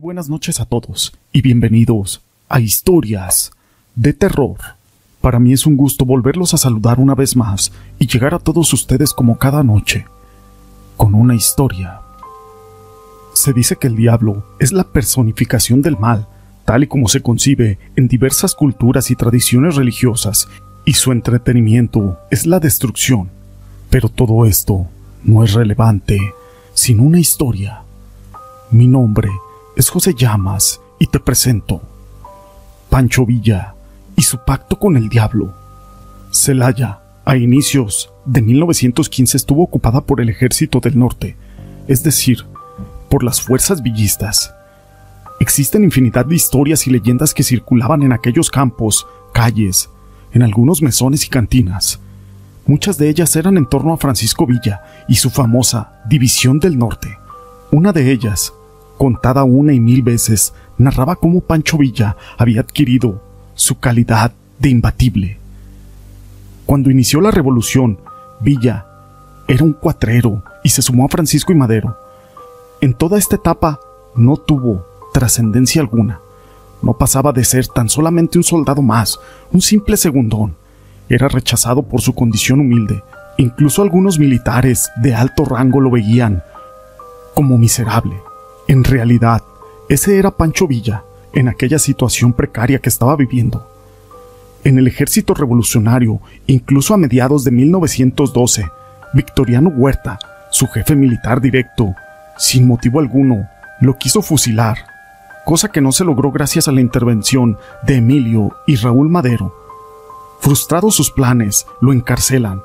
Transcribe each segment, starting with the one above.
buenas noches a todos y bienvenidos a Historias de Terror. Para mí es un gusto volverlos a saludar una vez más y llegar a todos ustedes como cada noche, con una historia. Se dice que el diablo es la personificación del mal, tal y como se concibe en diversas culturas y tradiciones religiosas, y su entretenimiento es la destrucción. Pero todo esto no es relevante sin una historia. Mi nombre es José Llamas y te presento Pancho Villa y su pacto con el diablo. Celaya, a inicios de 1915, estuvo ocupada por el ejército del norte, es decir, por las fuerzas villistas. Existen infinidad de historias y leyendas que circulaban en aquellos campos, calles, en algunos mesones y cantinas. Muchas de ellas eran en torno a Francisco Villa y su famosa División del Norte. Una de ellas, contada una y mil veces, narraba cómo Pancho Villa había adquirido su calidad de imbatible. Cuando inició la revolución, Villa era un cuatrero y se sumó a Francisco y Madero. En toda esta etapa no tuvo trascendencia alguna. No pasaba de ser tan solamente un soldado más, un simple segundón. Era rechazado por su condición humilde. Incluso algunos militares de alto rango lo veían como miserable. En realidad, ese era Pancho Villa, en aquella situación precaria que estaba viviendo. En el ejército revolucionario, incluso a mediados de 1912, Victoriano Huerta, su jefe militar directo, sin motivo alguno, lo quiso fusilar, cosa que no se logró gracias a la intervención de Emilio y Raúl Madero. Frustrados sus planes, lo encarcelan,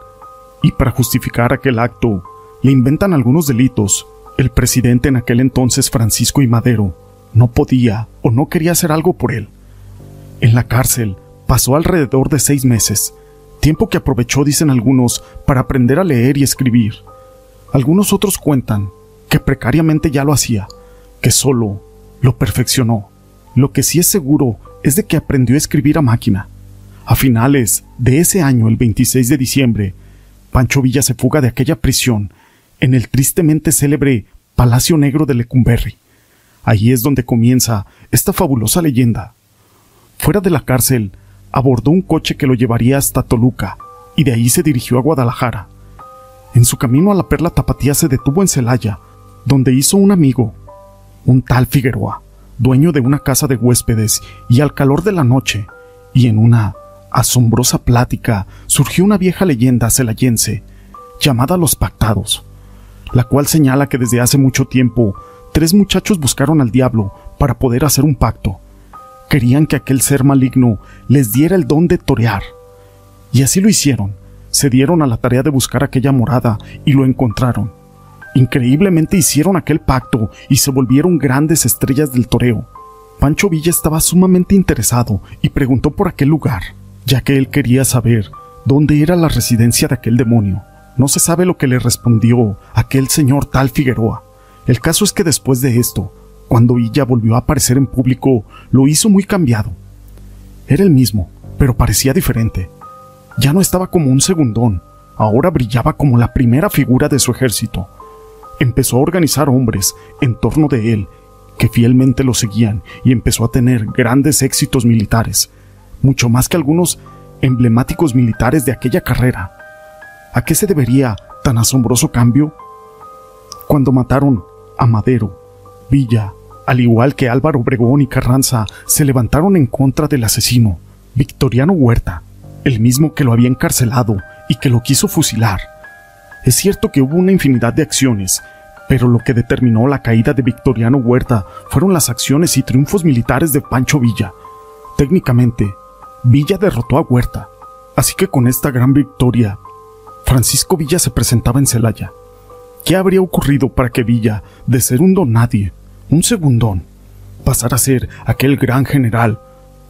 y para justificar aquel acto, le inventan algunos delitos, el presidente en aquel entonces, Francisco y Madero, no podía o no quería hacer algo por él. En la cárcel pasó alrededor de seis meses, tiempo que aprovechó, dicen algunos, para aprender a leer y escribir. Algunos otros cuentan que precariamente ya lo hacía, que solo lo perfeccionó. Lo que sí es seguro es de que aprendió a escribir a máquina. A finales de ese año, el 26 de diciembre, Pancho Villa se fuga de aquella prisión en el tristemente célebre Palacio Negro de Lecumberri. Allí es donde comienza esta fabulosa leyenda. Fuera de la cárcel, abordó un coche que lo llevaría hasta Toluca y de ahí se dirigió a Guadalajara. En su camino a la Perla Tapatía se detuvo en Celaya, donde hizo un amigo, un tal Figueroa, dueño de una casa de huéspedes, y al calor de la noche, y en una asombrosa plática, surgió una vieja leyenda celayense, llamada Los Pactados la cual señala que desde hace mucho tiempo tres muchachos buscaron al diablo para poder hacer un pacto. Querían que aquel ser maligno les diera el don de torear. Y así lo hicieron. Se dieron a la tarea de buscar aquella morada y lo encontraron. Increíblemente hicieron aquel pacto y se volvieron grandes estrellas del toreo. Pancho Villa estaba sumamente interesado y preguntó por aquel lugar, ya que él quería saber dónde era la residencia de aquel demonio. No se sabe lo que le respondió aquel señor tal Figueroa. El caso es que después de esto, cuando Villa volvió a aparecer en público, lo hizo muy cambiado. Era el mismo, pero parecía diferente. Ya no estaba como un segundón, ahora brillaba como la primera figura de su ejército. Empezó a organizar hombres en torno de él, que fielmente lo seguían, y empezó a tener grandes éxitos militares, mucho más que algunos emblemáticos militares de aquella carrera. ¿A qué se debería tan asombroso cambio? Cuando mataron a Madero, Villa, al igual que Álvaro Obregón y Carranza, se levantaron en contra del asesino, Victoriano Huerta, el mismo que lo había encarcelado y que lo quiso fusilar. Es cierto que hubo una infinidad de acciones, pero lo que determinó la caída de Victoriano Huerta fueron las acciones y triunfos militares de Pancho Villa. Técnicamente, Villa derrotó a Huerta, así que con esta gran victoria, Francisco Villa se presentaba en Celaya. ¿Qué habría ocurrido para que Villa, de ser un don nadie, un segundón, pasara a ser aquel gran general,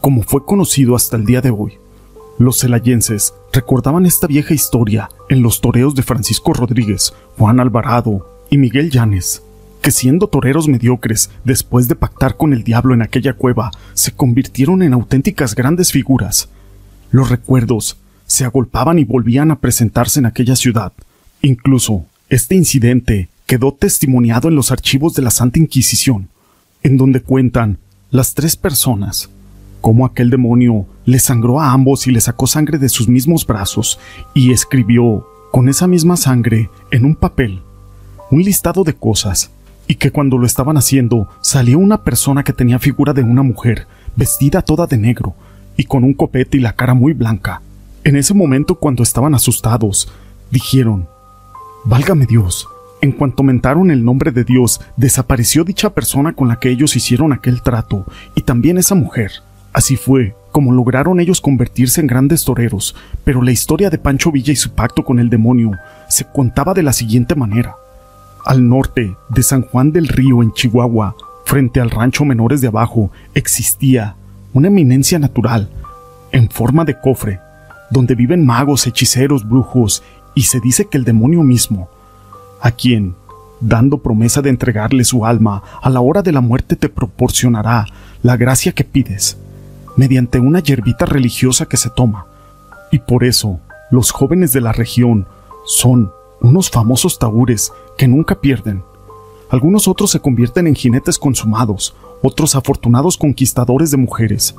como fue conocido hasta el día de hoy? Los celayenses recordaban esta vieja historia en los toreos de Francisco Rodríguez, Juan Alvarado y Miguel Llanes, que siendo toreros mediocres, después de pactar con el diablo en aquella cueva, se convirtieron en auténticas grandes figuras. Los recuerdos se agolpaban y volvían a presentarse en aquella ciudad. Incluso, este incidente quedó testimoniado en los archivos de la Santa Inquisición. en donde cuentan las tres personas cómo aquel demonio le sangró a ambos y le sacó sangre de sus mismos brazos y escribió con esa misma sangre en un papel un listado de cosas y que cuando lo estaban haciendo salió una persona que tenía figura de una mujer, vestida toda de negro y con un copete y la cara muy blanca. En ese momento cuando estaban asustados, dijeron, Válgame Dios. En cuanto mentaron el nombre de Dios, desapareció dicha persona con la que ellos hicieron aquel trato, y también esa mujer. Así fue como lograron ellos convertirse en grandes toreros, pero la historia de Pancho Villa y su pacto con el demonio se contaba de la siguiente manera. Al norte de San Juan del Río, en Chihuahua, frente al rancho Menores de Abajo, existía una eminencia natural, en forma de cofre, donde viven magos, hechiceros, brujos, y se dice que el demonio mismo, a quien, dando promesa de entregarle su alma, a la hora de la muerte te proporcionará la gracia que pides mediante una hierbita religiosa que se toma. Y por eso, los jóvenes de la región son unos famosos taúres que nunca pierden. Algunos otros se convierten en jinetes consumados, otros afortunados conquistadores de mujeres,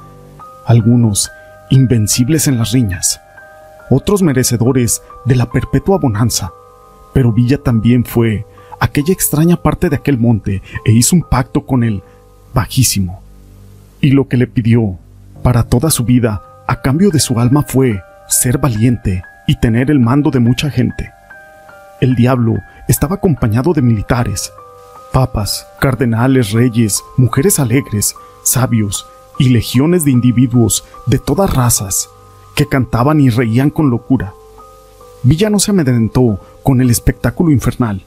algunos invencibles en las riñas, otros merecedores de la perpetua bonanza. Pero Villa también fue aquella extraña parte de aquel monte e hizo un pacto con el Bajísimo. Y lo que le pidió para toda su vida, a cambio de su alma, fue ser valiente y tener el mando de mucha gente. El diablo estaba acompañado de militares, papas, cardenales, reyes, mujeres alegres, sabios y legiones de individuos de todas razas que cantaban y reían con locura. Villa no se amedrentó con el espectáculo infernal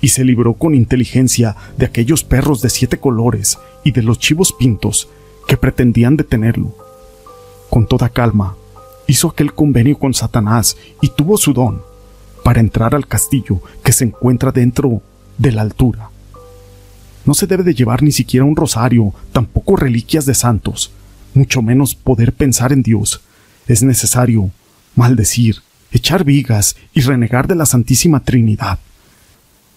y se libró con inteligencia de aquellos perros de siete colores y de los chivos pintos que pretendían detenerlo. Con toda calma, hizo aquel convenio con Satanás y tuvo su don para entrar al castillo que se encuentra dentro de la altura. No se debe de llevar ni siquiera un rosario, tampoco reliquias de santos, mucho menos poder pensar en Dios. Es necesario maldecir, echar vigas y renegar de la Santísima Trinidad.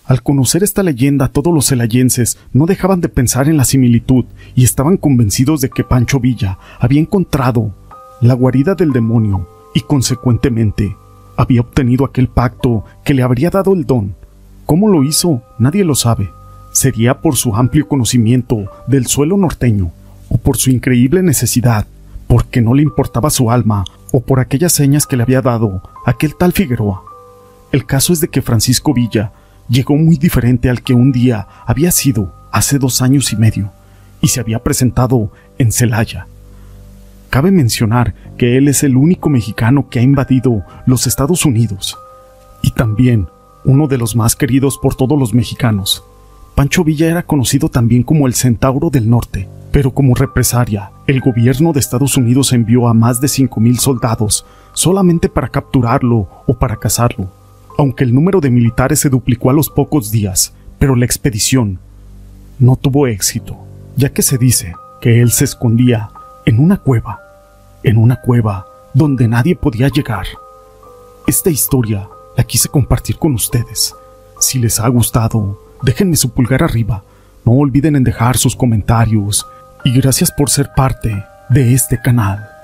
Al conocer esta leyenda, todos los celayenses no dejaban de pensar en la similitud y estaban convencidos de que Pancho Villa había encontrado la guarida del demonio y consecuentemente había obtenido aquel pacto que le habría dado el don. ¿Cómo lo hizo? Nadie lo sabe. Sería por su amplio conocimiento del suelo norteño, o por su increíble necesidad, porque no le importaba su alma, o por aquellas señas que le había dado aquel tal Figueroa. El caso es de que Francisco Villa llegó muy diferente al que un día había sido hace dos años y medio, y se había presentado en Celaya. Cabe mencionar que él es el único mexicano que ha invadido los Estados Unidos, y también uno de los más queridos por todos los mexicanos. Pancho Villa era conocido también como el Centauro del Norte, pero como represaria, el gobierno de Estados Unidos envió a más de 5.000 soldados solamente para capturarlo o para cazarlo aunque el número de militares se duplicó a los pocos días, pero la expedición no tuvo éxito, ya que se dice que él se escondía en una cueva, en una cueva donde nadie podía llegar. Esta historia la quise compartir con ustedes. Si les ha gustado, déjenme su pulgar arriba, no olviden en dejar sus comentarios y gracias por ser parte de este canal.